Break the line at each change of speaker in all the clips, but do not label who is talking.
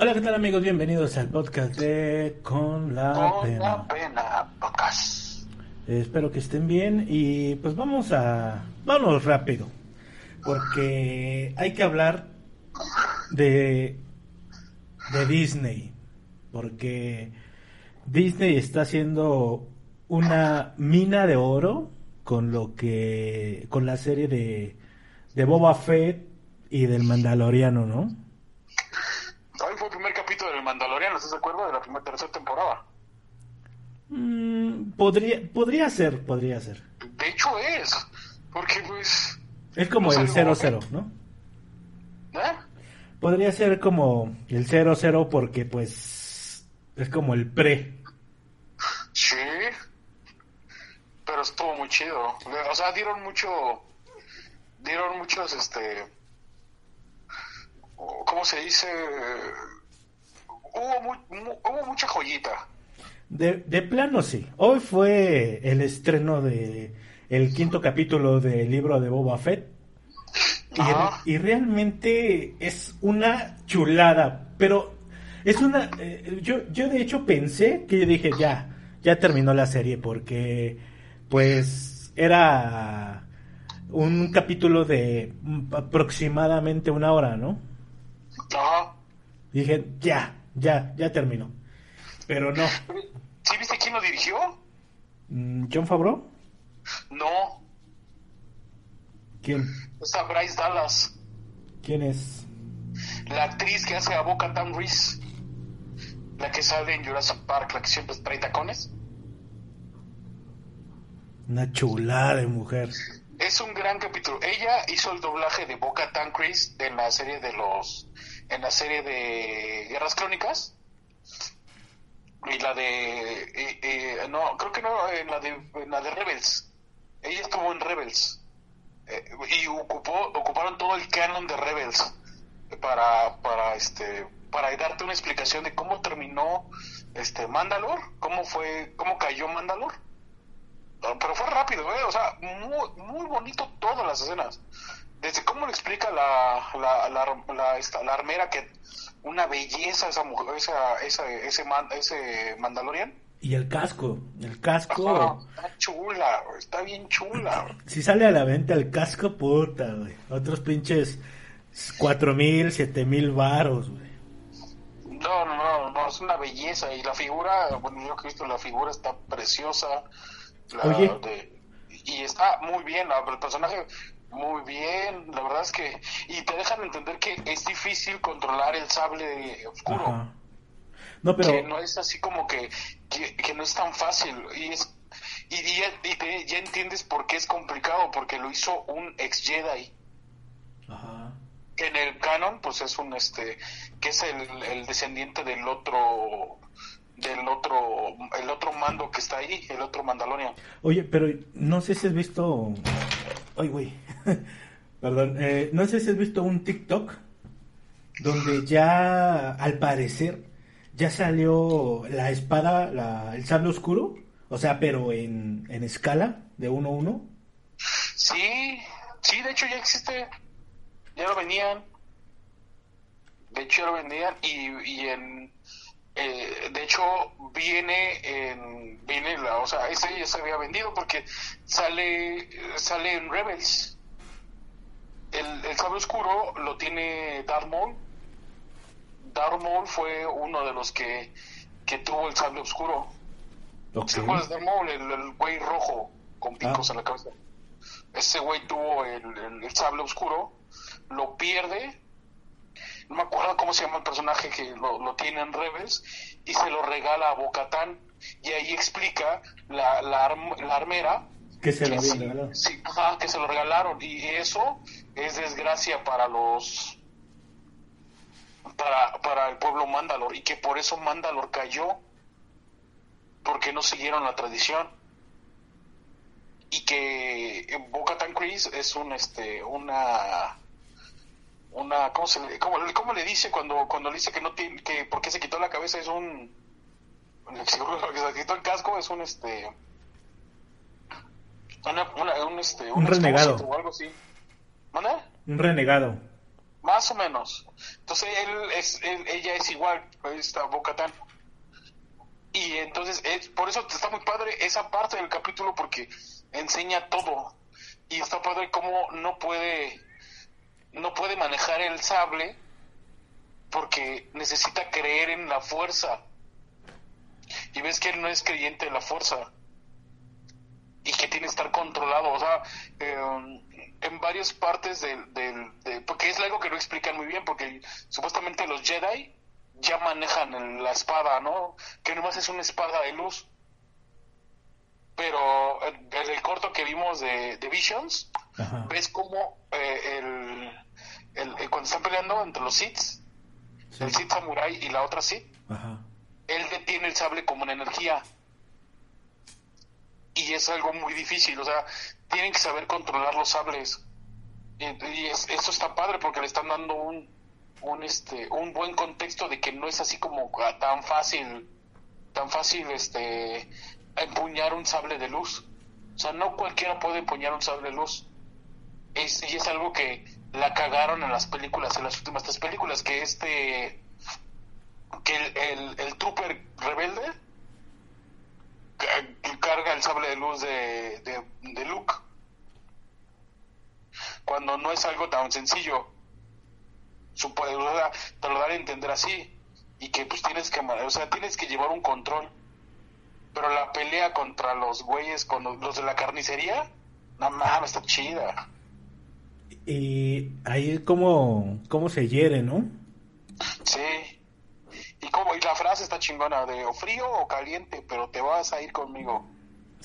Hola, ¿qué tal amigos? Bienvenidos al podcast de Con la
Con
Pena.
la pena, podcast.
Eh, espero que estén bien y pues vamos a... Vamos rápido. Porque hay que hablar de... de Disney. Porque Disney está haciendo una mina de oro con lo que... con la serie de, de Boba Fett y del Mandaloriano, ¿no?
Hoy fue el primer capítulo del Mandaloriano, ¿estás de acuerdo? De la primera tercera temporada.
Mm, podría, podría ser, podría ser.
De hecho es, porque pues...
Es como
No
el
salió
0-0, ¿no?
¿Eh?
Podría ser como el 0-0 porque pues es como el pre.
Sí. Pero estuvo muy chido. O sea, dieron mucho... Dieron muchos, este... ¿Cómo se dice? Hubo, mu- hubo mucha joyita.
De, de plano sí. Hoy fue el estreno de el quinto capítulo del libro de Boba Fett. Y, realmente es una chulada, pero es una... eh, yo, yo de hecho pensé que yo dije, ya, ya terminó la serie porque pues era un capítulo de aproximadamente una hora, ¿no?
Ajá.
Dije, ya, ya, ya terminó. Pero no.
¿Sí viste quién lo dirigió?
Mm, ¿John Favreau?
No.
¿Quién?
Está Bryce Dallas.
¿Quién es?
La actriz que hace a Boca Tan Reese. La que sale en Jurassic Park, la que siempre trae tacones.
Una chulada de mujer.
Es un gran capítulo. Ella hizo el doblaje de Boca Tan Reese en la serie de los. En la serie de Guerras Crónicas. Y la de. eh, no, creo que no, en la de, la de Rebels. Ella estuvo en Rebels. Eh, y ocupó, ocuparon todo el canon de Rebels para, para este para darte una explicación de cómo terminó este Mandalor, cómo fue, cómo cayó Mandalor. Pero fue rápido, ¿eh? O sea, muy, muy bonito todas las escenas. Desde cómo le explica la, la, la, la, esta, la armera que una belleza esa mujer, esa, esa, ese, man- ese Mandalorian.
Y el casco. El casco.
Ajá, está chula, está bien chula.
Si sale a la venta el casco, puta, güey. Otros pinches cuatro mil, siete mil varos, güey.
No, no, no, no, es una belleza. Y la figura, bueno, yo que he visto la figura está preciosa. La
Oye.
de- y está muy bien, el personaje muy bien. La verdad es que. Y te dejan entender que es difícil controlar el sable oscuro.
Ajá. No, pero.
Que no es así como que, que, que no es tan fácil. Y es. Y, ya, y te- ya entiendes por qué es complicado, porque lo hizo un ex Jedi.
Ajá.
que en el canon pues es un este que es el, el descendiente del otro del otro el otro mando que está ahí el otro Mandalorian
Oye, pero no sé si has visto. Ay, güey. Perdón. eh, no sé si has visto un TikTok donde ya, al parecer, ya salió la espada, la, el sable oscuro. O sea, pero en, en escala de 1 a 1.
sí sí de hecho ya existe ya lo venían de hecho ya lo vendían y, y en eh, de hecho viene en viene la o sea ese ya se había vendido porque sale sale en Rebels el, el sable oscuro lo tiene Darth Maul Darth Maul fue uno de los que, que tuvo el sable oscuro.
Ok.
¿Se acuerdas de Darth Maul? El, el güey rojo con picos
Ah.
en la cabeza. Ese güey tuvo el, el- el sable oscuro, lo pierde, no me acuerdo cómo se llama el personaje que lo, lo tiene en Rebels, y se lo regala a Bocatán. Y ahí explica la, la, arm- la armera
Que se lo
que
habían
sí, sí, que se lo regalaron y eso es desgracia para los para, para el pueblo Mandalor y que por eso Mandalor cayó porque no siguieron la tradición y que Bo-Katan Kryze es un este una una ¿cómo se le, cómo, cómo le dice cuando cuando le dice que no tiene que porque se quitó la cabeza es un seguro que se quitó el casco es un este una, una- un, este,
Un renegado.
o algo así. ¿Manda?
Un renegado.
más o menos. Entonces él es, ella es igual, esta Bocatán. Y entonces, es, por eso está muy padre esa parte del capítulo porque enseña todo. Y está padre cómo no puede, no puede manejar el sable porque necesita creer en la fuerza. Y ves que él no es creyente de la fuerza. Y que tiene que estar controlado. O sea, eh, en varias partes del, del porque es algo que no explican muy bien porque supuestamente los Jedi ya manejan la espada no que nomás es una espada de luz pero en, el corto que vimos de, Visions ves como eh, el, cuando están peleando entre los Sith el Sith Samurai y la otra Sith él detiene el sable como una energía y es algo muy difícil, o sea, tienen que saber controlar los sables. Y, eso está padre porque le están dando un, un, este, un buen contexto de que no es así como tan fácil, tan fácil este, empuñar un sable de luz. O sea, no cualquiera puede empuñar un sable de luz. Es, y es algo que la cagaron en las películas, en las últimas tres películas, que este, que el, el, trooper rebelde carga el sable de luz de, de, Luke. Cuando no es algo tan sencillo. Su poder te lo da a entender así. Y que pues tienes que, o sea, tienes que llevar un control. Pero la pelea contra los güeyes, con los, de la carnicería, no mames, está chida.
Y ahí como, como se hiere, ¿no?
Sí. Y como y la frase está chingona de o frío o caliente, pero te vas a ir conmigo.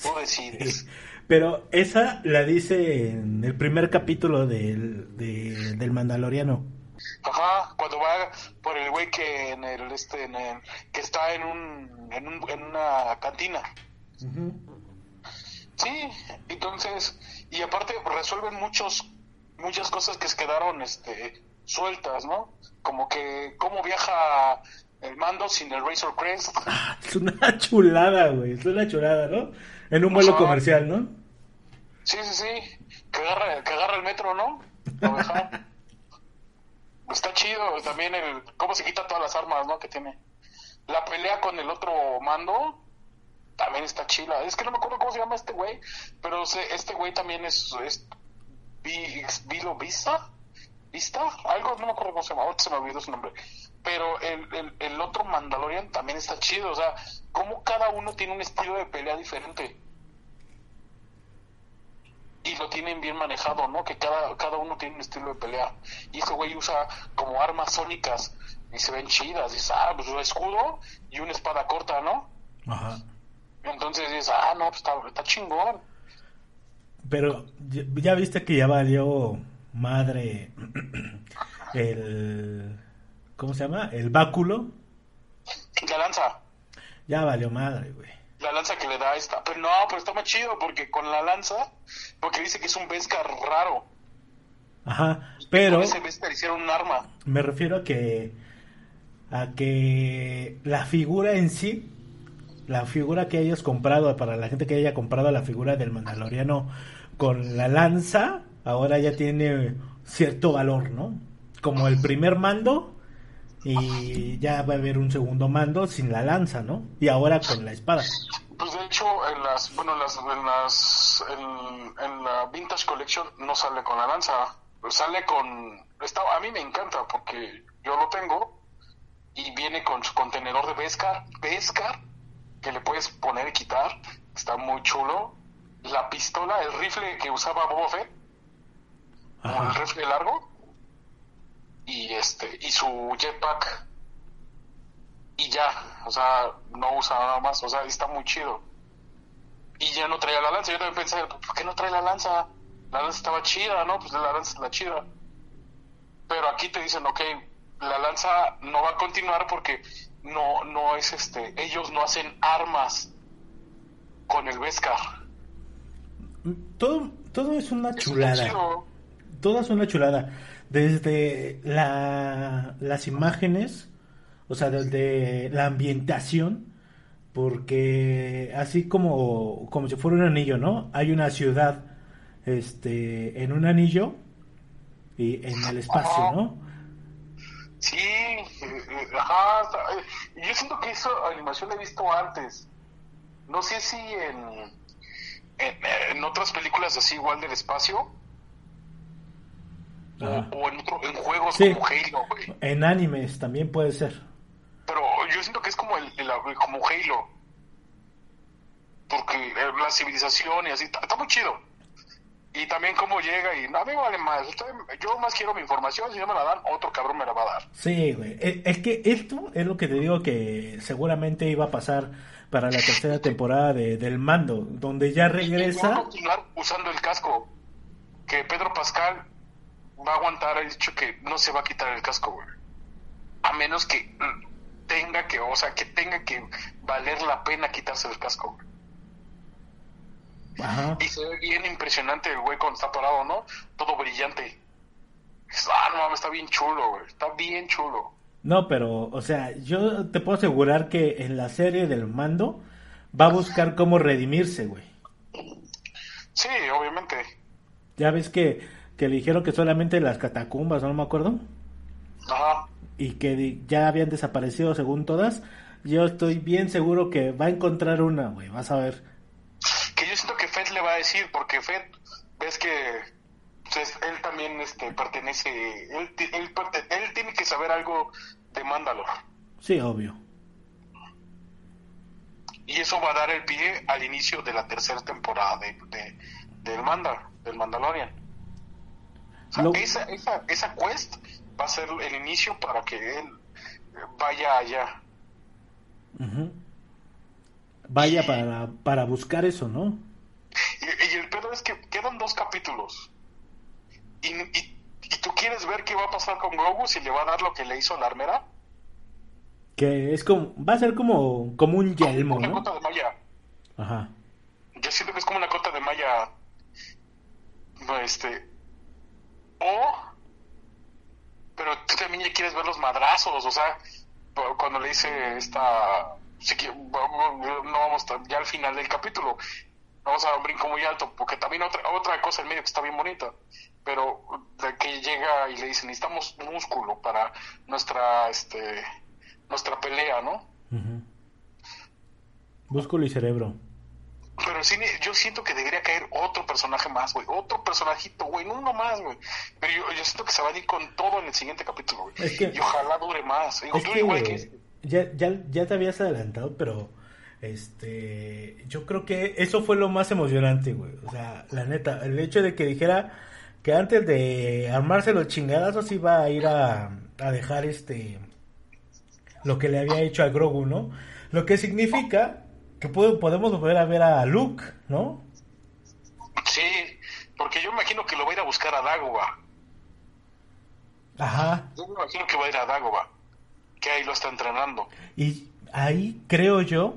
Tú decides.
Pero esa la dice en el primer capítulo del, del Mandaloriano.
Ajá, cuando va por el güey que en el este en el, que está en un, en, un, en una cantina. Sí, entonces y aparte resuelven muchos muchas cosas que se quedaron este sueltas, ¿no? Como que cómo viaja el mando sin el Razor Crest.
Ah, es una chulada, güey. Es una chulada, ¿no? En un vuelo comercial, ¿no?
Sí, sí, sí. Que agarra, que agarra el metro, ¿no? Está chido también el cómo se quita todas las armas, ¿no? Que tiene. La pelea con el otro mando también está chila. Es que no me acuerdo cómo se llama este güey, pero este güey también es, es Vilo Vista, Vista, algo, no me acuerdo cómo se llama, se me olvidó su nombre pero el, el, otro Mandalorian también está chido, o sea, como cada uno tiene un estilo de pelea diferente. Y lo tienen bien manejado, ¿no? Que cada, cada uno tiene un estilo de pelea. Y ese güey usa como armas sónicas y se ven chidas. Dices, ah, pues un escudo y una espada corta, ¿no? Ajá. Entonces dices, ah, no, pues está, está chingón.
Pero ya viste que ya valió madre el ¿Cómo se llama? El báculo.
La lanza.
Ya valió madre, güey.
La lanza que le da esta. Pero no, pero está más chido porque con la lanza, porque dice que es un Beskar raro.
Ajá, pero.
ese Beskar hicieron un arma.
Me refiero a que. a que la figura en sí. La figura que hayas comprado, para la gente que haya comprado la figura del Mandaloriano con la lanza, ahora ya tiene cierto valor, ¿no? Como el primer mando, y ya va a haber un segundo mando sin la lanza, ¿no? Y ahora con la espada.
Pues de hecho, en las, bueno, las, en las, en, la Vintage Collection no sale con la lanza, sale con, está, a mí me encanta porque yo lo tengo y viene con su contenedor de Beskar, Beskar, que le puedes poner y quitar, está muy chulo. La pistola, el rifle que usaba Boba Fett, el rifle largo, y este y su jetpack y ya, o sea, no usa nada más, o sea, está muy chido. Y ya no traía la lanza, yo también pensé, ¿por qué no trae la lanza? La lanza estaba chida, ¿no? Pues la lanza es la chida. Pero aquí te dicen, ok, la lanza no va a continuar porque no, no es este, ellos no hacen armas con el Beskar.
Todo, todo es una chulada. todo es una chulada desde la, las imágenes, o sea, desde la ambientación, porque así como, como si fuera un anillo, ¿no? Hay una ciudad este, en un anillo y en el espacio, ¿no?
Sí, eh, eh, ajá. Yo siento que esa animación la he visto antes. No sé si en, en, otras películas así igual del espacio. O, en, en, juegos como Halo, güey.
En animes también puede ser.
Pero yo siento que es como el, como Halo. Porque eh, la civilización y así, está muy chido y también cómo llega y a mí vale más. yo más quiero mi información, si no me la dan, otro cabrón me la va a dar.
Sí, güey. E, es que esto es lo que te digo que seguramente iba a pasar para la tercera temporada de, del mando, donde ya regresa.
va a continuar usando el casco. Que Pedro Pascal va a aguantar, ha dicho que no se va a quitar el casco, güey. A menos que tenga que, o sea, que tenga que valer la pena quitarse el casco, güey. Y se ve bien impresionante el güey cuando está parado, ¿no? Todo brillante. Ah, no mames, está bien chulo, güey. Está bien chulo.
No, pero, o sea, yo te puedo asegurar que en la serie del mando va a buscar cómo redimirse, güey.
Sí, obviamente.
Ya ves que, que le dijeron que solamente las catacumbas, ¿no me acuerdo?
Ajá.
Y que ya habían desaparecido según todas. Yo estoy bien seguro que va a encontrar una, güey. Vas a ver
que yo siento que Fed le va a decir, porque Fed, ves que pues, él también este, pertenece, él, él, tiene que saber algo de Mandalor.
Sí, obvio.
Y eso va a dar el pie al inicio de la tercera temporada de, del Mandal, del Mandalorian. esa, esa, esa quest va a ser el inicio para que él vaya allá
vaya para, para buscar eso, ¿no?
Y, el pedo es que quedan dos capítulos. Y, y, tú quieres ver qué va a pasar con Grogu si le va a dar lo que le hizo la armera.
Que es como, va a ser como, como un yelmo,
una cota de malla.
Ajá.
Yo siento que es como una cota de malla. Este. O. Pero tú también ya quieres ver los madrazos, o sea, cuando le dice esta no vamos ya al final del capítulo. Vamos a dar un brinco muy alto, porque también otra, otra cosa en medio que está bien bonita, pero de que llega y le dice, necesitamos músculo para nuestra, este, nuestra pelea, ¿no?
Músculo y cerebro.
Pero sí, yo siento que debería caer otro personaje más, güey. Otro personajito, güey. No uno más, güey. Pero yo, siento que se va a ir con todo en el siguiente capítulo, güey. y ojalá dure más. igual que este
ya, ya, ya te habías adelantado, pero este yo creo que eso fue lo más emocionante, güey. O sea, la neta, el hecho de que dijera que antes de armarse los chingadazos iba a ir a, a dejar este lo que le había hecho a Grogu, ¿no? Lo que significa que podemos volver a ver a Luke, ¿no?
Sí, porque yo imagino que lo va a ir a buscar a Dagobah.
Ajá.
Yo me imagino que va a ir a Dagobah que ahí lo está entrenando.
Y ahí creo yo,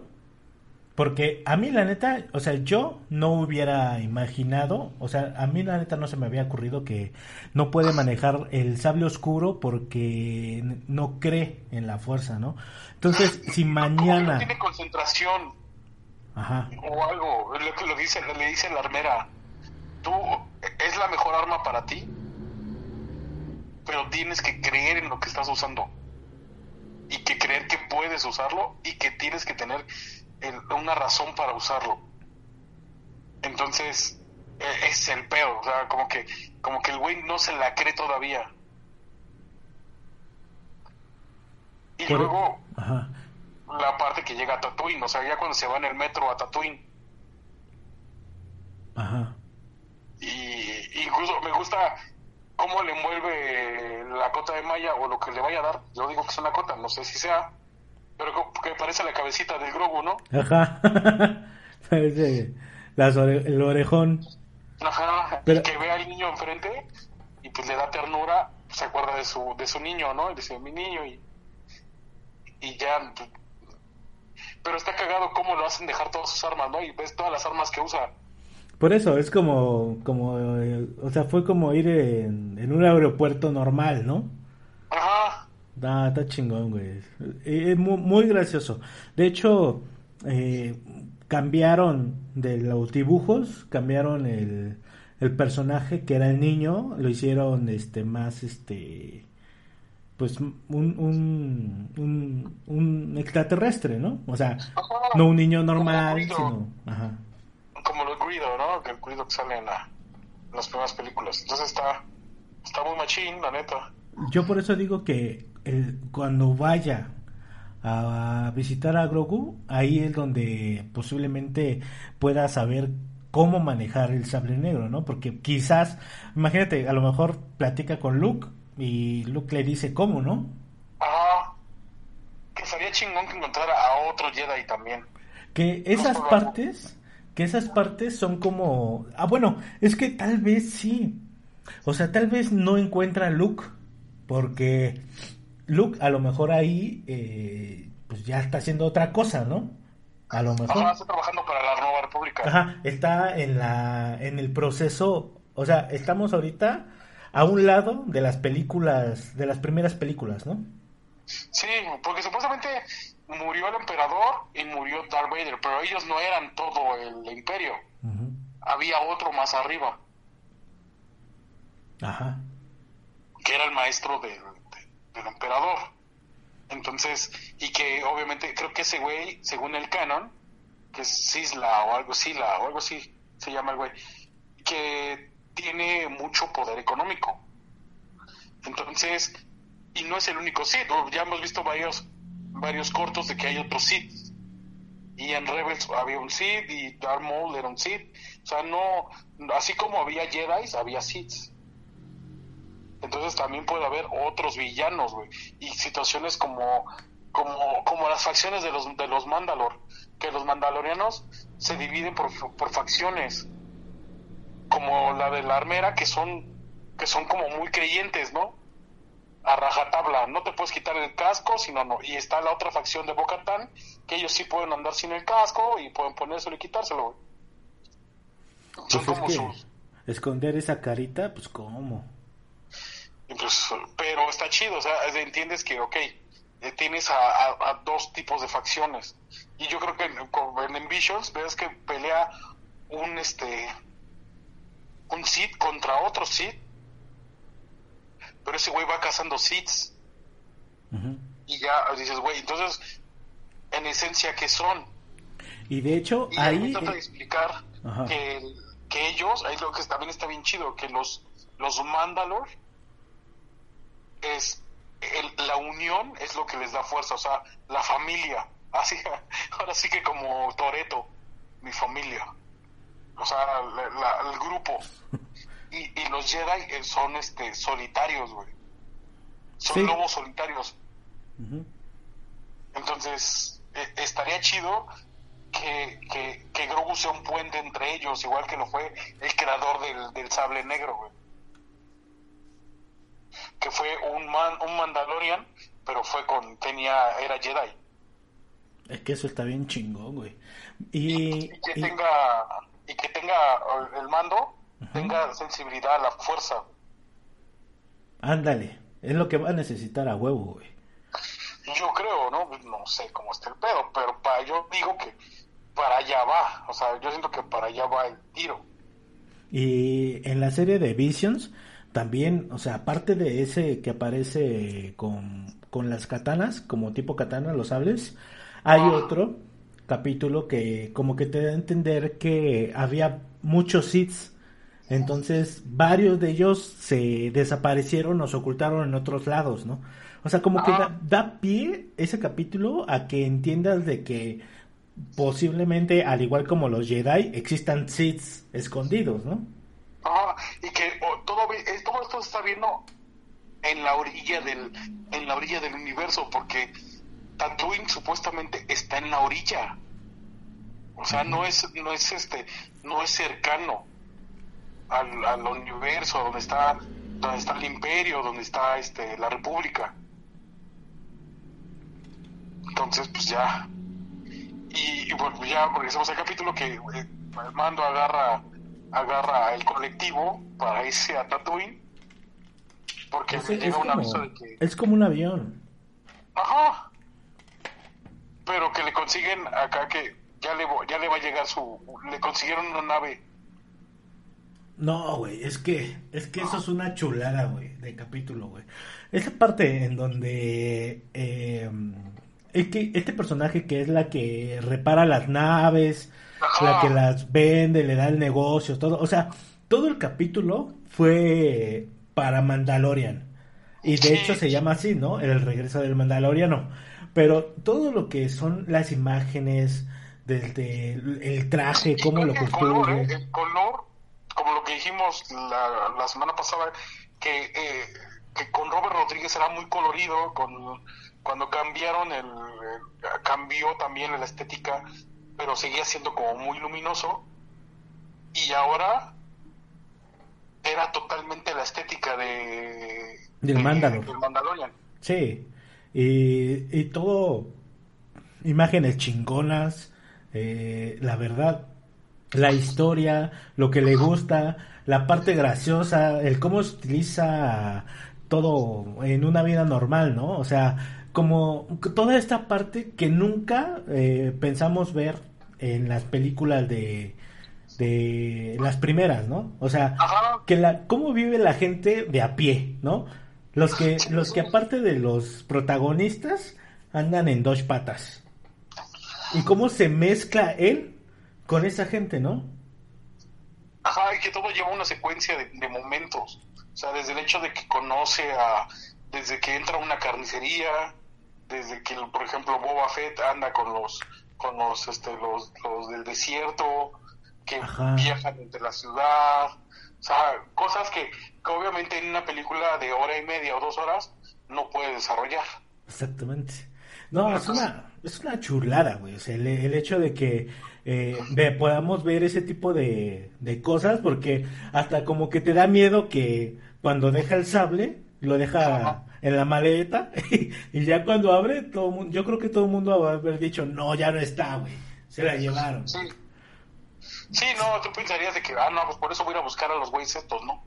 porque a mí la neta, o sea, yo no hubiera imaginado, o sea, a mí la neta no se me había ocurrido que no puede manejar el sable oscuro porque no cree en la fuerza, ¿no? Entonces, si mañana... No
tiene concentración.
Ajá.
O algo, lo que lo dice, le dice la armera, tú es la mejor arma para ti, pero tienes que creer en lo que estás usando y que creer que puedes usarlo y que tienes que tener una razón para usarlo. Entonces, e, es el peor, o sea, como que, como que el güey no se la cree todavía. Y luego, la parte que llega a Tatooine, o sea, ya cuando se va en el metro a Tatooine.
Ajá.
Y incluso me gusta cómo le envuelve la cota de malla o lo que le vaya a dar. Yo digo que es una cota, no sé si sea, pero que parece la cabecita del Grogu, ¿no?
Ajá. parece el orejón.
Ajá. Pero... que ve al niño enfrente y pues le da ternura, se acuerda de su, de su niño, ¿no? Y dice, mi niño, y, y ya. Pues, pero está cagado cómo lo hacen dejar todas sus armas, ¿no? Y ves todas las armas que usa
por eso, es como, como, eh, o sea, fue como ir en, un aeropuerto normal, ¿no?
Ajá.
Ah, está chingón, güey. Es muy, gracioso. De hecho, eh, cambiaron de los dibujos, cambiaron el, el personaje que era el niño lo hicieron este más este pues un, un, un, extraterrestre, ¿no? O sea, no un niño normal, sino... Ajá.
Como los Guido, ¿no? Que el Guido que sale en, las primeras películas. Entonces está, está muy machín, la neta.
Yo por eso digo que cuando vaya a visitar a Grogu, ahí es donde posiblemente pueda saber cómo manejar el sable negro, ¿no? Porque quizás, imagínate, a lo mejor platica con Luke y Luke le dice cómo, ¿no?
Ajá. Que sería chingón que encontrara a otro Jedi también.
Que esas partes, que esas partes son como... Ah, bueno, es que tal vez sí. O sea, tal vez no encuentra a Luke, porque Luke a lo mejor ahí, eh, pues ya está haciendo otra cosa, ¿no? A lo mejor.
Ajá, está trabajando para la Nueva República.
Ajá, está en la, en el proceso, o sea, estamos ahorita a un lado de las películas, de las primeras películas, ¿no?
Sí, porque supuestamente murió el emperador y murió Darth Vader, pero ellos no eran todo el imperio. Había otro más arriba.
Ajá.
Que era el maestro del, del emperador. Entonces, y que obviamente creo que ese güey, según el canon, que es Sisla o algo Sila o algo así se llama el güey, que tiene mucho poder económico. Entonces, y no es el único Sith, ya hemos visto varios, varios cortos de que hay otros Sith. Y en Rebels había un Sith y Darth Maul era un Sith. O sea, no, así como había Jedi, había Siths. Entonces también puede haber otros villanos, güey. Y situaciones como, como, como las facciones de los, de los Mandalor. Que los mandalorianos se dividen por, por facciones como la de la armera, que son, que son como muy creyentes, ¿no? A rajatabla, no te puedes quitar el casco, sino no. Y está la otra facción de Bocatán, que ellos sí pueden andar sin el casco y pueden ponérselo y quitárselo.
Son pues como Esconder esa carita, pues cómo.
Pero está chido, o sea, entiendes que, ok, eh, tienes a, dos tipos de facciones. Y yo creo que en, en Visions ves que pelea un, este, un Sith contra otro Sith. Pero ese güey va cazando Siths. Y ya dices, güey, entonces, en esencia, ¿qué son?
Y de hecho,
y
ahí.
trata de explicar que, que, ellos, ahí lo que también está bien chido, que los, los Mandalor es. la unión es lo que les da fuerza, o sea, la familia. Así, ahora sí que como Toreto, mi familia o sea, el grupo. Y, y, los Jedi eh, son este solitarios, güey. Son lobos solitarios. Entonces, e, estaría chido que, que, que, Grogu sea un puente entre ellos, igual que lo fue el creador del, del sable negro, güey. Fue un, man, un Mandalorian, pero fue con, tenía, era Jedi.
Es que eso está bien chingón, güey. Y,
que tenga y que tenga el mando, tenga sensibilidad a la fuerza.
Ándale, es lo que va a necesitar a huevo, güey.
Yo creo, ¿no? No sé cómo está el pedo, pero para, yo digo que para allá va, o sea, yo siento que para allá va el tiro.
Y en la serie de Visions, también, o sea, aparte de ese que aparece con, con las katanas, como tipo katana, los sables, hay otro capítulo que como que te da a entender que había muchos hits entonces varios de ellos se desaparecieron o se ocultaron en otros lados, ¿no? O sea, como que ah. da, pie ese capítulo a que entiendas de que posiblemente, al igual como los Jedi, existan Siths escondidos, ¿no?
Ah, y que todo, eh, todo esto está viendo en la orilla del, en la orilla del universo, porque Tatooine supuestamente está en la orilla. O sea, no es, no es este, no es cercano al, al universo donde está, donde está el imperio, donde está este la república. Entonces, pues ya. Y, bueno, ya regresamos al capítulo que eh, Mando agarra agarra el colectivo para irse a Tatooine porque llega un aviso de que
es como un avión.
Ajá. Pero que le consiguen acá que ya le, ya le va a llegar su... Le consiguieron una nave.
No, güey, es que, es que eso es una chulada, güey, de capítulo, güey. Esa parte en donde eh, es que este personaje que es la que repara las naves, la que las vende, le da el negocio, todo, o sea, todo el capítulo fue para Mandalorian. Y de hecho se llama así, ¿no? El regreso del Mandaloriano. Pero todo lo que son las imágenes, desde el traje, cómo lo construye.
El color, como lo que dijimos la, la semana pasada, que, eh, que con Robert Rodríguez era muy colorido, con cuando cambiaron el, cambió también la estética, pero seguía siendo como muy luminoso. Y ahora era totalmente la estética de
del,
Mandalorian.
Sí. Y, y todo imágenes chingonas, eh, la verdad, la historia, lo que le gusta, la parte graciosa, el cómo se utiliza todo en una vida normal, ¿no? O sea, como toda esta parte que nunca eh, pensamos ver en las películas de, de las primeras, ¿no? O sea, que la cómo vive la gente de a pie, ¿no? Los que los que aparte de los protagonistas andan en dos patas y cómo se mezcla él con esa gente, ¿no?
Ajá, y que todo lleva una secuencia de, momentos. O sea, desde el hecho de que conoce a. Desde que entra a una carnicería, desde que, por ejemplo, Boba Fett anda con los. con los, este, los, los del desierto, que viajan entre la ciudad. O sea, cosas que, que obviamente en una película de hora y media o dos horas no puede desarrollar.
Exactamente. No, es una, es una chulada, güey. O sea, el, hecho de que eh, podamos ver ese tipo de, de cosas, porque hasta como que te da miedo que cuando deja el sable, lo deja en la maleta, y, ya cuando abre, todo mundo, yo creo que todo el mundo va a haber dicho, no, ya no está, güey. Se la llevaron.
Sí. No, tú pensarías de que, ah, no, pues por eso voy a buscar a los güeyes estos, ¿no?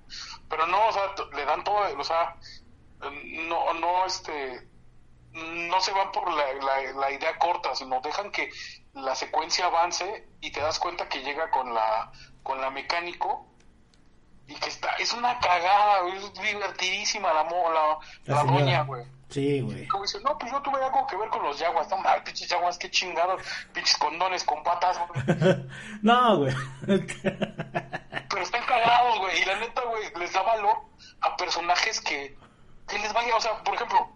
Pero no, o sea, le dan todo, o sea, no, no, este, no se van por la, la, idea corta, sino dejan que la secuencia avance y te das cuenta que llega con la con la mecánico y que está es una cagada, es divertidísima la la, la, doña, güey.
Sí, güey.
Como dice, no, pues yo tuve algo que ver con los yaguas. No mal, pinches yaguas, qué chingados. Pinches condones con patas, güey.
no, güey.
Pero están cagados, güey. Y la neta, güey, les da valor a personajes que, que les vaya, o sea, por ejemplo,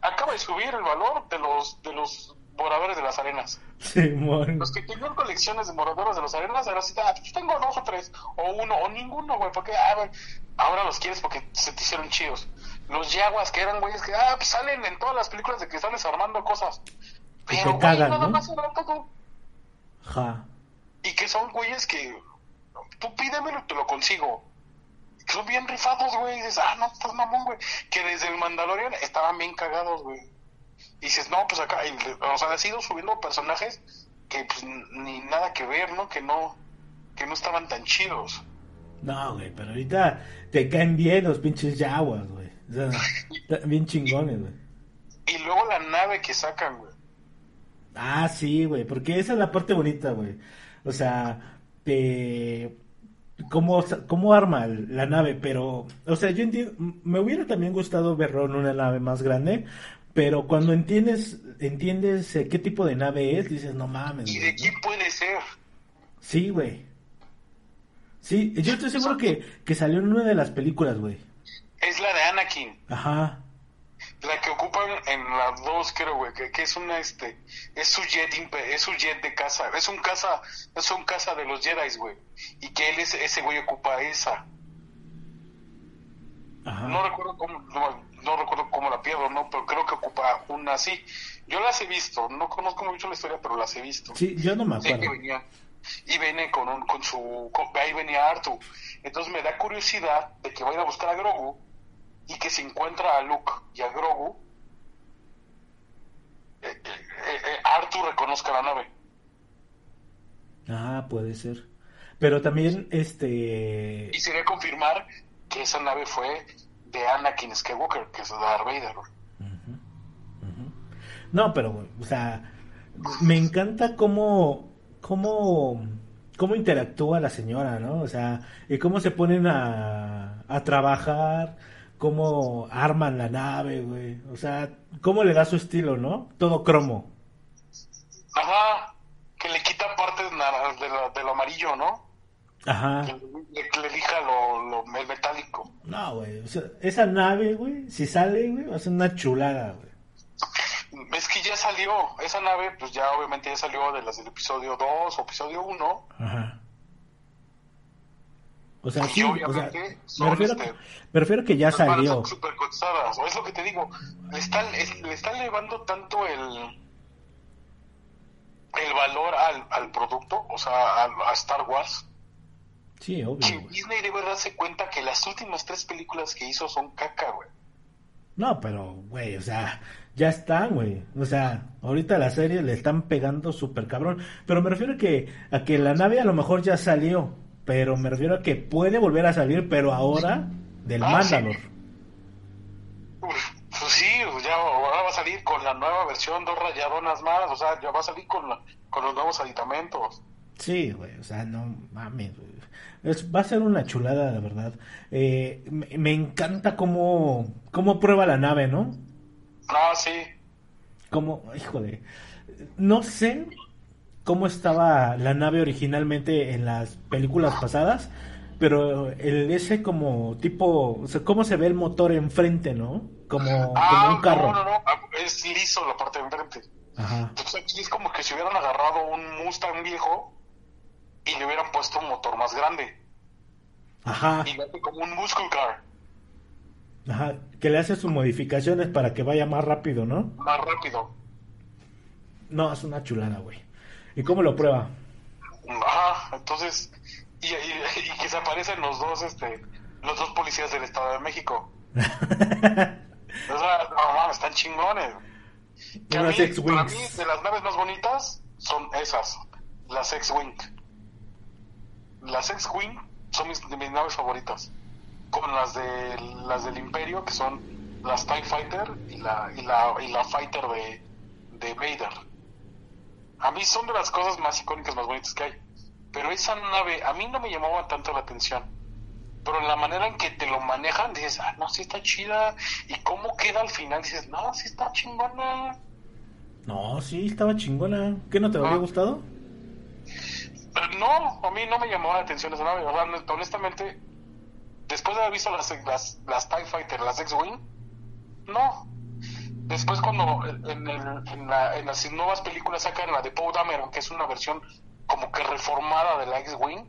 acaba de subir el valor de los de los moradores de las arenas.
Sí,
Los que tenían colecciones de moradores de las arenas, ahora sí, ah, pues tengo dos o tres, o uno, o ninguno, güey, porque ah, ahora los quieres porque se te hicieron chidos. Los yaguas, que eran güeyes que ah, pues salen en todas las películas de que están desarmando cosas. Pero, güey, nada más era todo.
Ja.
Y que son güeyes que tú pídemelo y te lo consigo son bien rifados, güey. Y dices, ah, no, estás mamón, güey. Que desde el Mandalorian estaban bien cagados, güey. Y dices, no, pues acá, o sea, han ido subiendo personajes que pues ni nada que ver, ¿no? Que no, que no estaban tan chidos.
No, güey, pero ahorita te caen bien los pinches yaguas, güey. O sea, bien chingones, güey.
Y luego la nave que sacan, güey.
Ah, sí, güey, porque esa es la parte bonita, güey. O sea, te cómo, cómo arma la nave, pero, o sea, yo entiendo, me hubiera también gustado verlo en una nave más grande, pero cuando entiendes, entiendes eh, qué tipo de nave es, dices, no mames.
¿Y de quién puede ser?
Sí, güey. Sí, yo estoy seguro que, que salió en una de las películas, güey.
Es la de Anakin.
Ajá.
La que ocupan en las dos, creo, güey, que, es una, este, es su jet, es su jet de casa, es un casa, es un casa de los Jedi, güey, y que él, es, ese güey ocupa esa. Ajá. No recuerdo cómo, no, recuerdo cómo la pierdo, no, pero creo que ocupa una así. Yo las he visto, no conozco mucho la historia, pero las he visto.
Sí, yo no me acuerdo.
y viene con un, con su, ahí venía Artu. Entonces me da curiosidad de que vaya a buscar a Grogu y que se encuentra a Luke y a Grogu, eh, eh, eh, Arthur reconozca la nave.
Ah, puede ser. Pero también, este...
Y sería confirmar que esa nave fue de Anakin Skywalker, que es Darth Vader.
No, pero, o sea, me encanta cómo, cómo, cómo interactúa la señora, ¿no? O sea, y cómo se ponen a, a trabajar, cómo arman la nave, güey. O sea, cómo le da su estilo, ¿no? Todo cromo.
Ajá, que le quita partes de lo, de lo amarillo, ¿no?
Ajá.
Que le, le elija lo, lo el metálico.
No, güey. O sea, esa nave, güey, si sale, güey, va a ser una chulada, güey.
Es que ya salió, esa nave, pues ya obviamente ya salió de las del episodio 2 o episodio 1.
Ajá. O sea, sí, o sea,
obviamente
me refiero,
este,
me refiero que ya
manos
salió.
cotizadas, o es lo que te digo, le está, es- le está elevando tanto el el valor al, al producto, o sea, a, a Star Wars,
Sí, obvio,
que. Disney debe darse cuenta que las últimas tres películas que hizo son caca, güey.
No, pero, güey, o sea, ya están, güey. O sea, ahorita la serie le están pegando súper cabrón. Pero me refiero a que, a que la nave a lo mejor ya salió. Pero me refiero a que puede volver a salir, pero ahora del
Ah, sí.
Mandalor.
Uf, pues sí, ya ahora va a salir con la nueva versión, dos rayadonas más, o sea, ya va a salir con, la- con los nuevos aditamentos.
Sí, güey, o sea, no mames, güey. Es, va a ser una chulada, la verdad. Eh, me, me encanta cómo, cómo prueba la nave, ¿no?
Ah, sí.
Como, híjole, no sé cómo estaba la nave originalmente en las películas pasadas, pero el ese como tipo, o sea, cómo se ve el motor enfrente, ¿no? Como,
Ah,
como un carro.
no, no, no, ah, es liso la parte de enfrente.
Ajá.
Entonces aquí es como que si hubieran agarrado un Mustang viejo y le hubieran puesto un motor más grande.
Ajá,
Y le hace como un muscle car,
ajá, que le hace sus modificaciones para que vaya más rápido, ¿no?
más rápido.
No, es una chulada, güey. ¿Y cómo lo prueba?
Ajá, entonces, y, y- y que se aparecen los dos, este, los dos policías del Estado de México. O sea, no mames, están chingones. Que a
Unas
mí,
X-Wings.
para mí, de las naves más bonitas son esas, las X-Wing. Las X-Wing son mis, mis naves favoritas. Con las de las del Imperio, que son las TIE Fighter y la, y la, y la Fighter de, de Vader. A mí son de las cosas más icónicas, más bonitas que hay. Pero esa nave, a mí no me llamaba tanto la atención. Pero la manera en que te lo manejan, dices, ah, no, sí está chida. Y cómo queda al final, dices, no, sí está chingona.
No, sí, estaba chingona. ¿Qué no te había
Ah.
gustado?
No, a mí no me llamó la atención esa nave. O sea, honestamente, después de haber visto las, las, las TIE Fighter, las X-Wing, no. Después cuando en, el- en la- en las nuevas películas sacan la de Poe Dameron, que es una versión como que reformada de la X-Wing,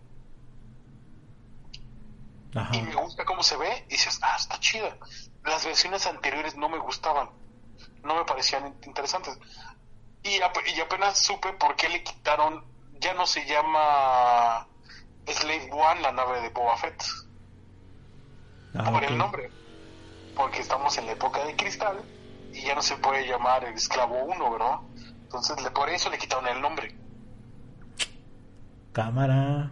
y me gusta cómo se ve, y dices, ah, está chida. Las versiones anteriores no me gustaban, no me parecían in- interesantes. Y, ap- y apenas supe por qué le quitaron, ya no se llama Slave One, la nave de Boba Fett,
Ah,
por el nombre. Porque estamos en la época de cristal y ya no se puede llamar el esclavo 1, ¿verdad? Entonces le, por eso le quitaron el nombre.
Cámara.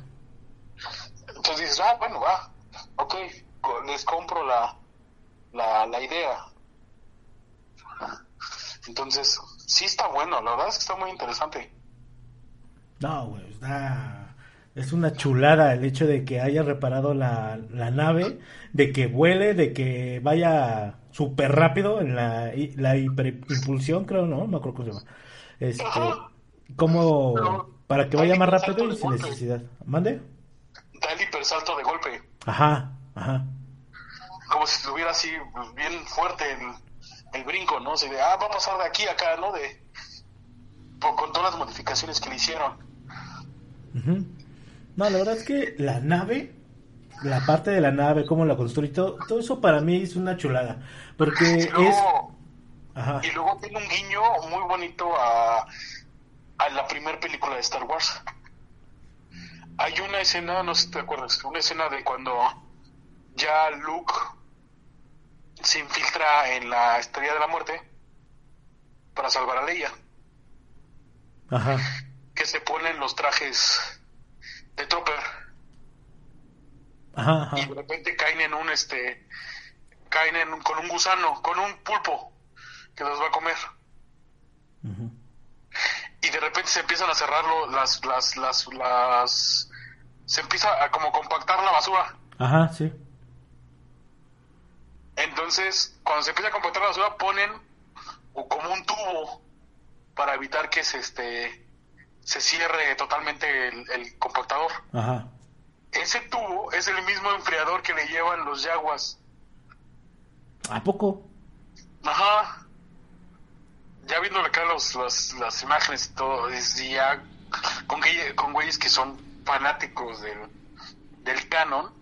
Entonces dices, ah, bueno, va, ok, les compro la, la, la idea. Entonces, sí está bueno, la verdad es que está muy interesante.
No, güey, está... Es una chulada el hecho de que haya reparado la, la nave, de que vuele, de que vaya súper rápido en la, la hiperimpulsión, creo, ¿no? No creo que se llama. Este,
Pero,
para que vaya más rápido y sin
golpe.
necesidad. ¿Mande?
Da el hipersalto de golpe,
Ajá, ajá.
como si estuviera así pues, bien fuerte el, el brinco, ¿no? Así de, ah, va a pasar de aquí a acá, ¿no? De, por- con todas las modificaciones que le hicieron.
No, la verdad es que la nave, la parte de la nave, cómo la construí, todo, todo eso para mí es una chulada. Porque
Y
es... Ajá.
y luego tiene un guiño muy bonito a, a la primera película de Star Wars. Hay una escena, no sé si te acuerdas, una escena de cuando ya Luke se infiltra en la Estrella de la Muerte para salvar a Leia,
Ajá.
Que se ponen los trajes de Trooper
Ajá, ajá.
y de repente caen en un este caen en un- con un gusano, con un pulpo que los va a comer.
Ujú.
y de repente se empiezan a cerrar las, las, las, las, se empieza a como compactar la basura.
Ajá, sí.
Entonces, cuando se empieza a compactar la basura, ponen como un tubo para evitar que se, este, se cierre totalmente el, compactador. Ajá. Ese tubo es el mismo enfriador que le llevan los yaguas.
¿A poco?
Ajá. Ya viendo acá los, las imágenes y todo, es ya con, con güeyes que son fanáticos del, del canon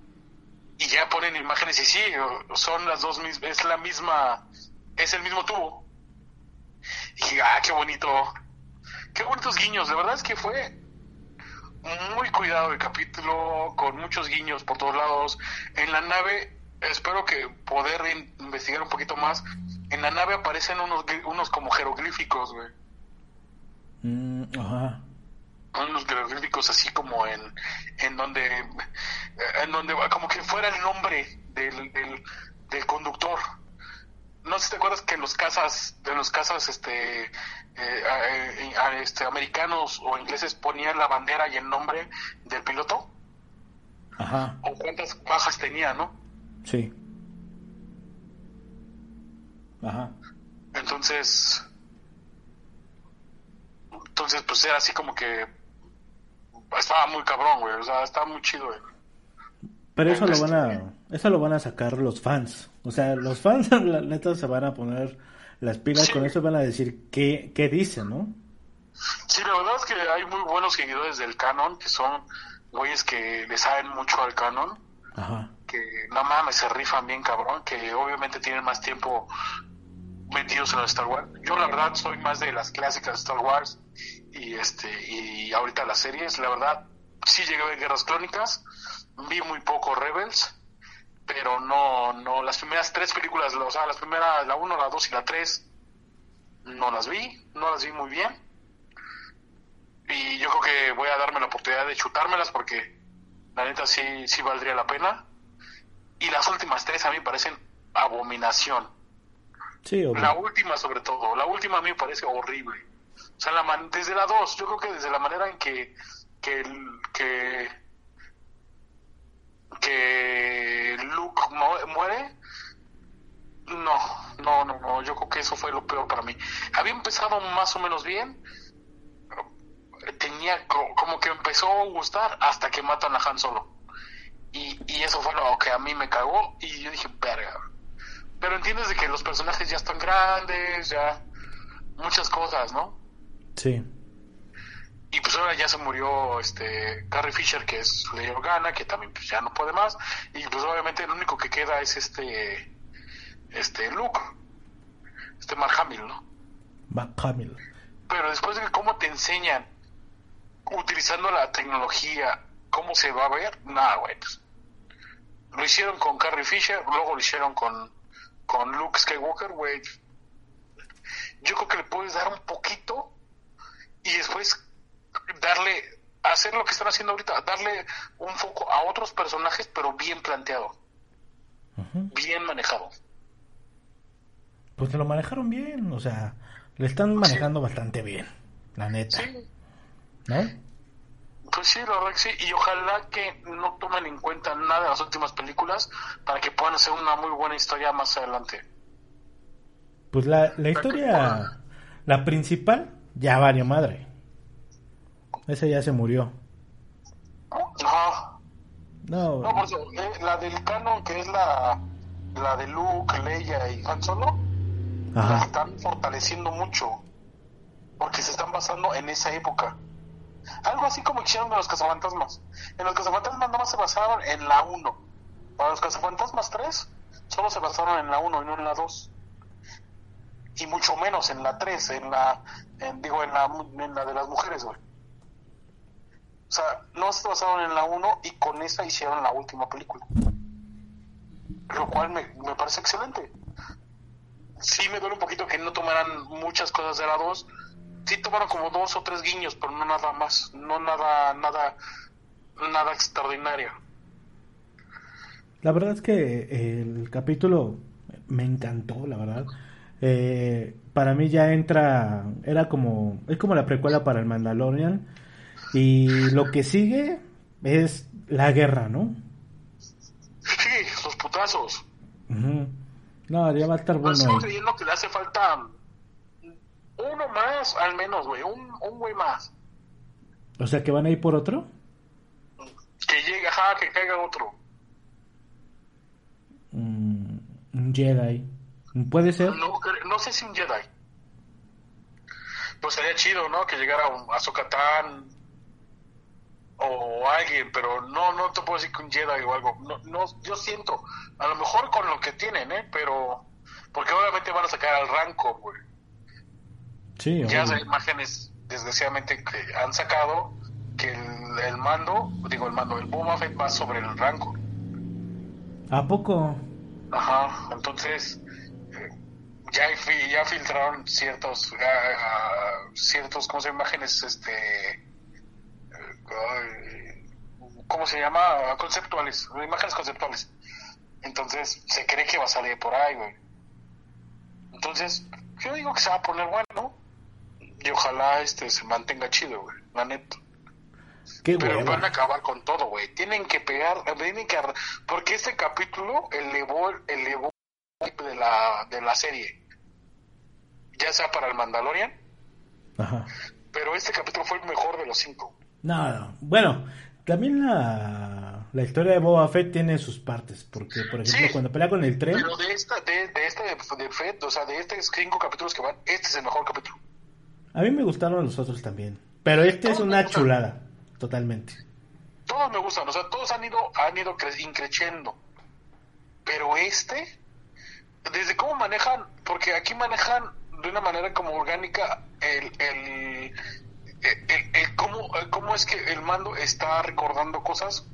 y ya ponen imágenes y sí, son las dos mismas, es la misma, es el mismo tubo. Y ah, qué bonito, qué bonitos guiños, la verdad es que fue muy cuidado el capítulo, con muchos guiños por todos lados. En la nave, espero que poder investigar un poquito más. En la nave aparecen unos, unos como jeroglíficos, güey.
Mm, ajá
unos jeroglíficos así como en, en donde en donde como que fuera el nombre del, del, conductor no sé si te acuerdas que en los casas de los casas este eh, este americanos o ingleses ponían la bandera y el nombre del piloto
Ajá.
o cuántas bajas tenía no
sí Ajá.
entonces entonces pues era así como que estaba muy cabrón, güey. O sea, estaba muy chido, güey.
Pero eso lo van a, eso lo van a sacar los fans. O sea, los fans, la neta, se van a poner las pilas con eso van a decir qué, qué dicen, ¿no?
Sí, la verdad es que hay muy buenos seguidores del canon, que son güeyes que le saben mucho al canon.
Ajá.
Que no mames, se rifan bien cabrón, que obviamente tienen más tiempo metidos en los Star Wars. Yo la verdad soy más de las clásicas de Star Wars y este y ahorita las series, la verdad sí llegué a ver Guerras Clónicas, vi muy poco Rebels, pero no no las primeras tres películas, o sea, las primeras la 1, la 2 y la 3 no las vi, no las vi muy bien. Y yo creo que voy a darme la oportunidad de chutármelas porque la neta sí sí valdría la pena. Y las últimas tres a mí parecen abominación la última sobre todo, la última a mí me parece horrible. O sea, la desde la 2, yo creo que desde la manera en que que que, que Luke muere, no, no, no, no, yo creo que eso fue lo peor para mí. Había empezado más o menos bien, tenía como que empezó a gustar hasta que matan a Han Solo. Y, y eso fue lo que a mí me cagó y yo dije, verga, pero entiendes de que los personajes ya están grandes, ya muchas cosas, ¿no?
Sí.
Y pues ahora ya se murió este Carrie Fisher, que es Ley Organa, que también pues, ya no puede más. Y pues obviamente el único que queda es este este Luke, este Mark Hamill, ¿no?
Mark Hamill.
Pero después de cómo te enseñan utilizando la tecnología, cómo se va a ver, nada, güey. Pues, lo hicieron con Carrie Fisher, luego lo hicieron con con Luke Skywalker, güey, yo creo que le puedes dar un poquito y después darle, hacer lo que están haciendo ahorita, darle un foco a otros personajes, pero bien planteado, bien manejado.
Pues te lo manejaron bien, o sea, le están manejando bastante bien, la neta.
Sí.
¿No?
Pues sí, la verdad que sí, y ojalá que no tomen en cuenta nada de las últimas películas para que puedan hacer una muy buena historia más adelante.
Pues la, la historia, la principal, ya valió madre. Esa ya se murió.
No.
No.
No, por eso, eh, la del canon, que es la, la de Luke, Leia y Han Solo, la están fortaleciendo mucho. Porque se están basando en esa época. Algo así como hicieron de los cazafantasmas. En los cazafantasmas no más se basaron en la 1. Para los cazafantasmas 3, solo se basaron en la 1 y no en la 2. Y mucho menos en la 3, en la, digo, en la, en la de las mujeres, güey. O sea, no se basaron en la 1 y con esa hicieron la última película. Lo cual me, me parece excelente. Sí me duele un poquito que no tomaran muchas cosas de la 2, sí tomaron como dos o tres guiños, pero no nada más, no nada, nada, nada extraordinario.
La verdad es que el capítulo me encantó, la verdad. Eh, para mí ya entra, era como, es como la precuela para el Mandalorian. Y lo que sigue es la guerra, ¿no?
Sí, los putazos.
No, ya va a estar bueno.
Estoy creyendo que le hace falta uno más, al menos, güey, un, un güey más.
O sea, que van a ir por otro.
Que llegue, ajá, que caiga otro.
Mm, un Jedi. ¿Puede ser?
No, no sé si un Jedi. Pues sería chido, ¿no? Que llegara un Azokatán o alguien, pero no no te puedo decir que un Jedi o algo. No, no, yo siento, a lo mejor con lo que tienen, ¿eh? Pero, porque obviamente van a sacar al Rancor, güey.
Sí,
ya hay imágenes, desgraciadamente, que han sacado que el, mando, digo el mando, el Boba Fett va sobre el Rancor.
¿A poco?
Ajá, entonces ya, ya filtraron ciertos, uh, ciertos, ¿cómo se llama? Imágenes, este, ¿cómo se llama? Conceptuales, imágenes conceptuales. Entonces, se cree que va a salir por ahí, güey. Entonces, yo digo que se va a poner bueno, Y ojalá este se mantenga chido, güey, la neta. Pero van a acabar con todo, güey. Tienen que pegar, tienen que... Porque este capítulo elevó, elevó de la, de la serie. Ya sea para el Mandalorian.
Ajá.
Pero este capítulo fue el mejor de los cinco.
No, bueno, también la, la historia de Boba Fett tiene sus partes. Porque, por ejemplo, cuando pelea con el tren.
Pero de, esta, de, de este de Fett, o sea, de estos cinco capítulos que van, este es el mejor capítulo.
A mí me gustaron los otros también. Pero este es una chulada, totalmente.
Todos me gustan, o sea, todos han ido, han ido increciendo. Pero este desde cómo manejan, porque aquí manejan de una manera como orgánica el, el, cómo, cómo es que el mando está recordando cosas,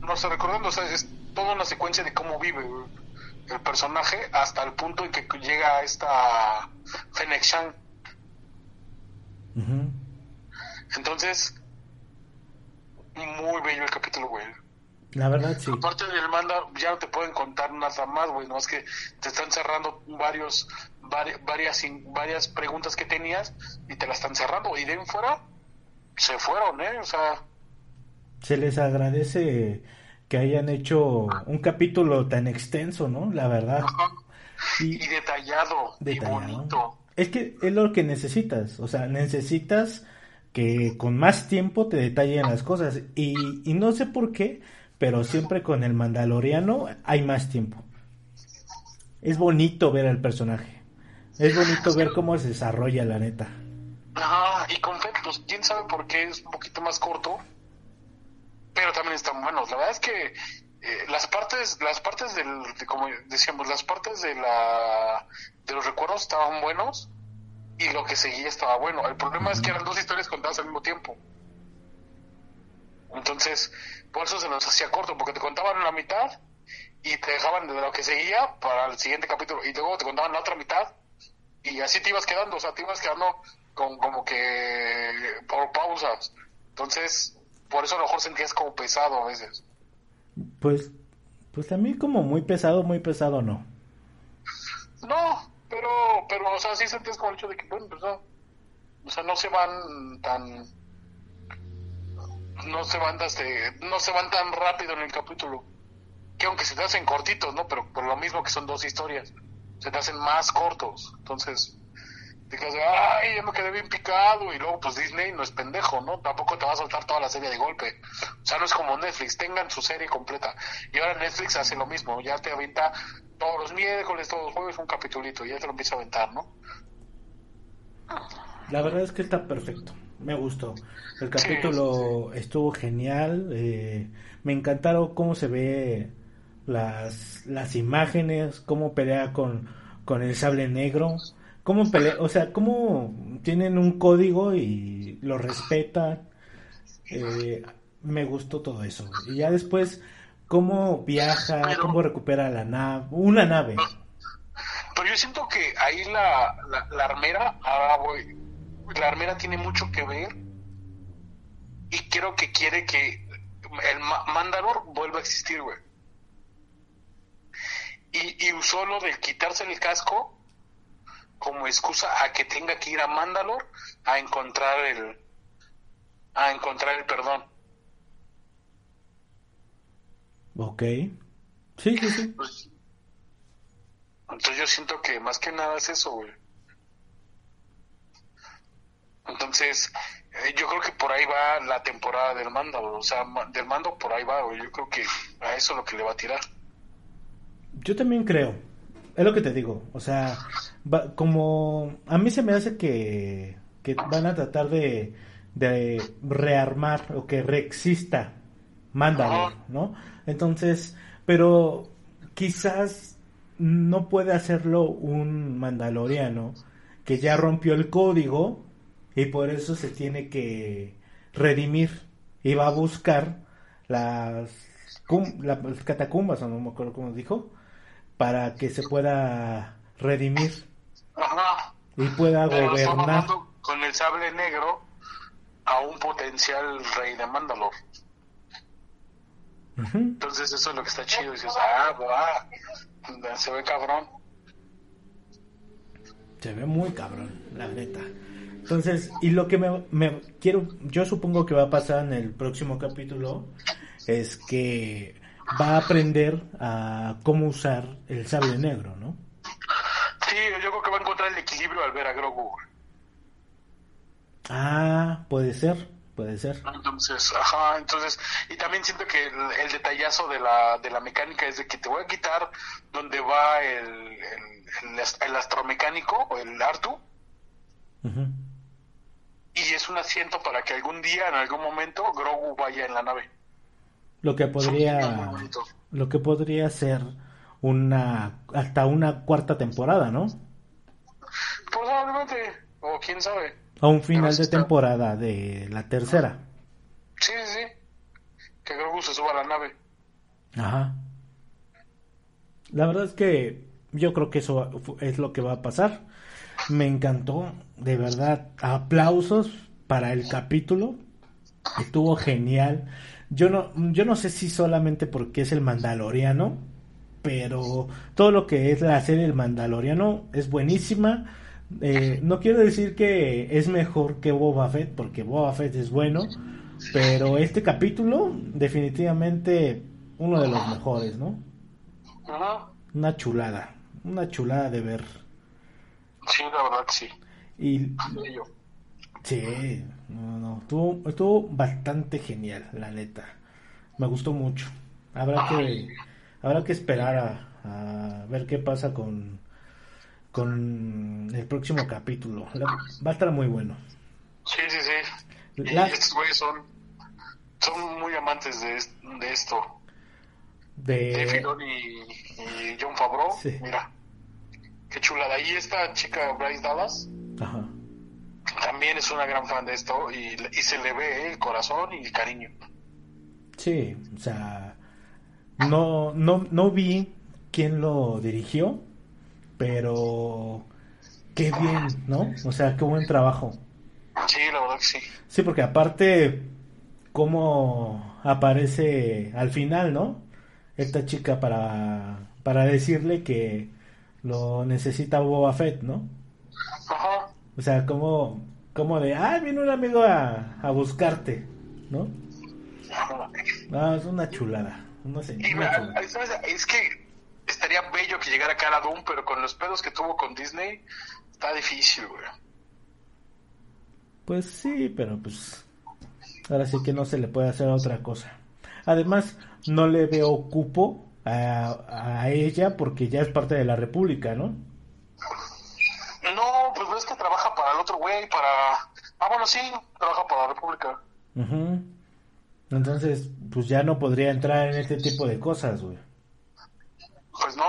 no está recordando, o sea, es toda una secuencia de cómo vive el personaje hasta el punto en que llega a esta Fennec Shang. Entonces, muy bello el capítulo, güey.
La verdad, sí.
Aparte del manda, ya no te pueden contar nada más, güey. No es que te están cerrando varios, varias, varias preguntas que tenías y te las están cerrando. Y de en fuera, se fueron, ¿eh? O sea.
Se les agradece que hayan hecho un capítulo tan extenso, ¿no? La verdad.
Y, detallado, detallado, y bonito.
Es que es lo que necesitas. O sea, necesitas que con más tiempo te detallen las cosas. Y, y no sé por qué pero siempre con el Mandaloriano hay más tiempo. Es bonito ver al personaje. Es bonito ver cómo se desarrolla la neta.
Ajá, y con Fett, pues quién sabe por qué es un poquito más corto, pero también están buenos. La verdad es que eh, las partes, las partes del, como decíamos, las partes de la, de los recuerdos estaban buenos y lo que seguía estaba bueno. El problema es que eran dos historias contadas al mismo tiempo. Entonces, por eso se nos hacía corto, porque te contaban la mitad y te dejaban de lo que seguía para el siguiente capítulo y luego te contaban la otra mitad y así te ibas quedando, o sea, te ibas quedando con, como que por pausas. Entonces, por eso a lo mejor sentías como pesado a veces.
Pues, pues también como muy pesado, muy pesado no.
No, pero, pero, o sea, sí sentías como el hecho de que, bueno, pues no, o sea, no se van tan no se van este, no se van tan rápido en el capítulo que aunque se te hacen cortitos no pero por lo mismo que son dos historias se te hacen más cortos. Entonces dices ay ya me quedé bien picado y luego pues Disney no es pendejo no tampoco te va a soltar toda la serie de golpe. O sea no es como Netflix tengan su serie completa. Y ahora Netflix hace lo mismo ya te avienta todos los miércoles todos los jueves un capitulito y ya te lo empieza a aventar no
la verdad es que está perfecto me gustó. El capítulo estuvo genial. Eh, me encantaron cómo se ve las, las imágenes, cómo pelea con, con el sable negro. Cómo pelea, o sea, cómo tienen un código y lo respetan. Eh, me gustó todo eso. Y ya después, cómo viaja, cómo recupera la nave, una nave.
Pero yo siento que ahí la, la, la armera, ahora voy, la armera tiene mucho que ver y creo que quiere que el Mandalor vuelva a existir, güey. Y, usó lo de quitarse el casco como excusa a que tenga que ir a Mandalor a encontrar el a encontrar el perdón.
Ok. Sí, sí, sí.
Pues, entonces yo siento que más que nada es eso, güey. Entonces, eh, yo creo que por ahí va la temporada del mando, o sea, del mando por ahí va, güey. Yo creo que a eso es lo que le va a tirar.
Yo también creo. Es lo que te digo. O sea, como a mí se me hace que, que van a tratar de, de rearmar o que reexista Mandalor, ¿no? Entonces, pero quizás no puede hacerlo un mandaloriano que ya rompió el código y por eso se tiene que redimir y va a buscar las, las catacumbas, o no me acuerdo cómo dijo, para que se pueda redimir y pueda gobernar
con el sable negro a un potencial rey de Mandalor. Entonces eso es lo que está chido. Dices, ah, se ve cabrón.
Se ve muy cabrón, la neta. Entonces, y lo que me, me, quiero, yo supongo que va a pasar en el próximo capítulo es que va a aprender a cómo usar el sable negro, ¿no?
Sí, yo creo que va a encontrar el equilibrio al ver a Grogu.
Ah, puede ser. Puede ser.
Entonces, ajá, entonces, y también siento que el, detallazo de la, de la mecánica es de que te voy a quitar donde va el, el, el, astromecánico o el Artu. Y es un asiento para que algún día, en algún momento, Grogu vaya en la nave.
Lo que podría, lo que podría ser una, hasta una cuarta temporada, ¿no?
Probablemente, o quién sabe
a un final de temporada de la tercera.
Sí, sí, sí. Que Grogu se suba a la nave.
Ajá. La verdad es que yo creo que eso es lo que va a pasar. Me encantó, de verdad. Aplausos para el capítulo. Estuvo genial. Yo no, yo no sé si solamente porque es el Mandaloriano, pero todo lo que es la serie del Mandaloriano es buenísima eh, no quiero decir que es mejor que Boba Fett, porque Boba Fett es bueno, pero este capítulo, definitivamente, uno de los mejores, ¿no? Una chulada, una chulada de ver.
Sí, la verdad sí.
Y, sí, no, no, estuvo, estuvo bastante genial, la neta. Me gustó mucho. Habrá que, habrá que esperar a ver qué pasa con con el próximo capítulo. Va a estar muy bueno.
Sí, sí, sí. Y estos güeyes son, son muy amantes de, de esto. De, de Filón y, John Favreau. Mira, qué chulada. Y esta chica Bryce Dallas Ajá. También es una gran fan de esto y, y se le ve el corazón y el cariño.
Sí, o sea, no, no, no vi quién lo dirigió, pero qué bien, ¿no? O sea, qué buen trabajo.
Sí, la verdad que sí.
Sí, porque aparte, cómo aparece al final, ¿no? Esta chica para, para decirle que lo necesita Boba Fett, ¿no? Ajá. O sea, como, como de, ah, viene un amigo a, a buscarte, ¿no? Ah, es una chulada. No sé,
Es que estaría bello que llegara Cara Doom, pero con los pedos que tuvo con Disney, está difícil, güey.
Pues sí, pero pues ahora sí que no se le puede hacer otra cosa. Además, no le veo cupo a, a ella porque ya es parte de la República, ¿no?
No, pues es que trabaja para el otro güey, para... Ah, bueno, sí, trabaja para la República.
Entonces, pues ya no podría entrar en este tipo de cosas, güey.
Pues no.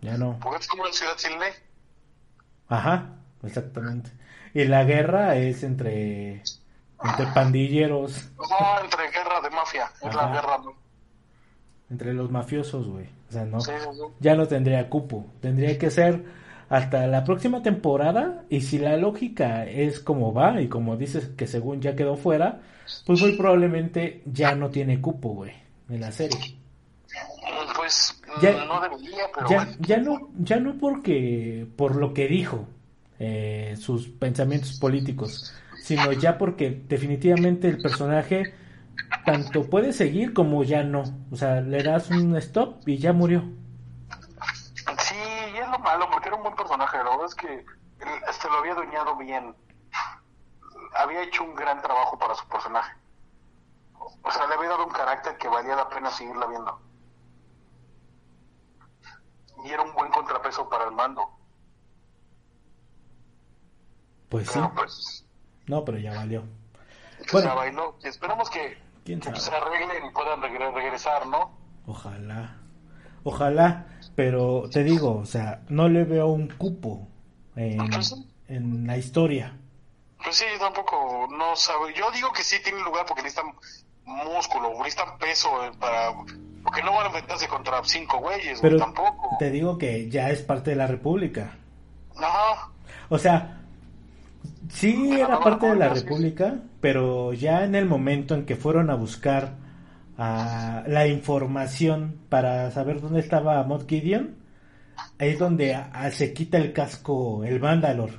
Ya no.
Porque es como la ciudad Silne.
Ajá, exactamente. Y la guerra es entre entre pandilleros.
No, entre guerra de mafia. Es la guerra.
Entre los mafiosos, güey. O sea, no. Ya no tendría cupo. Tendría que ser hasta la próxima temporada. Y si la lógica es como va y como dices que según ya quedó fuera, pues muy probablemente ya no tiene cupo, güey, en la serie.
Pues ya, no debería, pero
ya, no, ya no porque por lo que dijo, eh, sus pensamientos políticos, sino ya porque definitivamente el personaje tanto puede seguir como ya no. O sea, le das un stop y ya murió.
Malo, porque era un buen personaje, la verdad es que se lo había doñado bien. Había hecho un gran trabajo para su personaje. O sea, le había dado un carácter que valía la pena seguirla viendo. Y era un buen contrapeso para el mando.
Pues sí.
pues,
no, pero ya valió.
Bailó. Esperamos que, se arreglen y puedan regresar, ¿no?
Ojalá. Ojalá. Pero te digo, o sea, no le veo un cupo en, en la historia.
Pues sí, tampoco, no sabe. Yo digo que sí tiene lugar porque necesitan músculo, necesitan peso eh, para... Porque no van a enfrentarse contra cinco güeyes,
Pero
tampoco.
te digo que ya es parte de la República.
Ajá.
O sea, sí era parte de la República, pero ya en el momento en que fueron a buscar a la información para saber dónde estaba Mod Gideon, ahí es donde se quita el casco el Mandalor,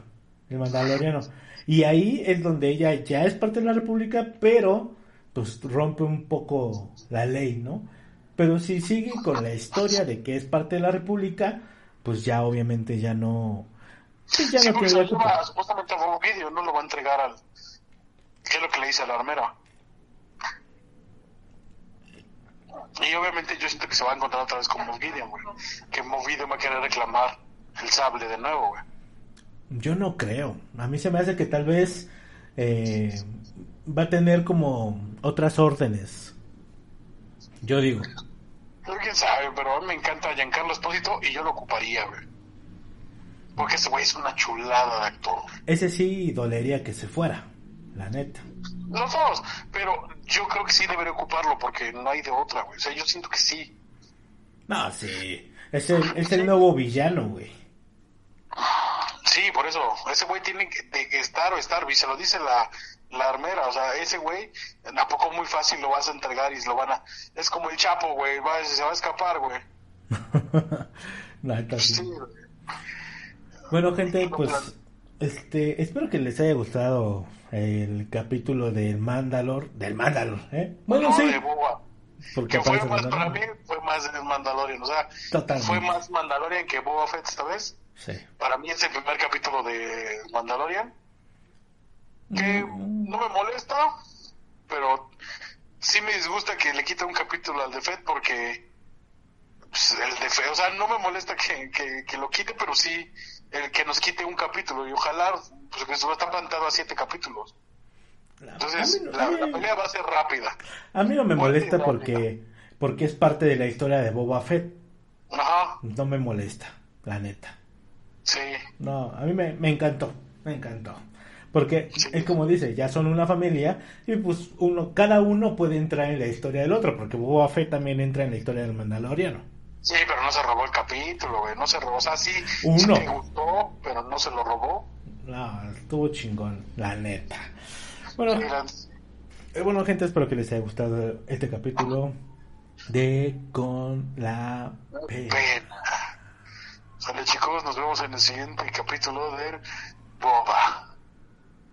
el Mandaloriano. Y ahí es donde ella ya es parte de la República, pero pues rompe un poco la ley, ¿no? Pero si sigue con la historia de que es parte de la República, pues ya obviamente ya no...
Pues ya no supuestamente un vídeo, no lo va a entregar al... ¿Qué es lo que le dice a la armera? Y obviamente yo siento que se va a encontrar otra vez con Movidio, güey. Que Movidio va a querer reclamar el sable de nuevo, güey.
Yo no creo. A mí se me hace que tal vez eh, va a tener como otras órdenes. Yo digo.
Pero quién sabe, pero a mí me encanta Giancarlo Espósito y yo lo ocuparía, güey. Porque ese güey es una chulada de actor.
Ese sí dolería que se fuera, la neta.
Los dos, pero yo creo que sí debería ocuparlo porque no hay de otra, güey. O sea, yo siento que sí.
No, sí. Es el, es el nuevo villano, güey.
Sí, por eso. Ese güey tiene que, estar o estar, y se lo dice la, la armera, o sea, ese güey, ¿a poco muy fácil lo vas a entregar y lo van a... Es como el Chapo, güey, se va a escapar, güey.
no, sí. Bueno, gente, pues, este, espero que les haya gustado el capítulo del Mandalor, del Mandalor, ¿eh?
Bueno, sí. Porque fue más, para mí, fue más del Mandalorian, o sea, fue más Mandalorian que Boba Fett esta vez.
Sí.
Para mí es el primer capítulo de Mandalorian que no me molesta, pero sí me disgusta que le quite un capítulo al de Fed porque pues, el de Fed, o sea, no me molesta que, que, lo quite, pero sí el que nos quite un capítulo y ojalá, pues que está plantado a siete capítulos. Entonces, la, pelea va a ser rápida.
A mí no me molesta porque, porque es parte de la historia de Boba Fett.
Ajá.
No me molesta, la neta.
Sí.
No, a mí me, me encantó, me encantó. Porque es como dice, ya son una familia y pues uno, cada uno puede entrar en la historia del otro, porque Boba Fett también entra en la historia del Mandaloriano.
Sí, pero no se robó el capítulo, güey, no se robó, o sea, sí, uno. me gustó, pero no se lo robó.
No, estuvo chingón, la neta. Bueno, eh, bueno, gente, espero que les haya gustado este capítulo de Con la Pena.
Sale chicos, nos vemos en el siguiente capítulo de Boba.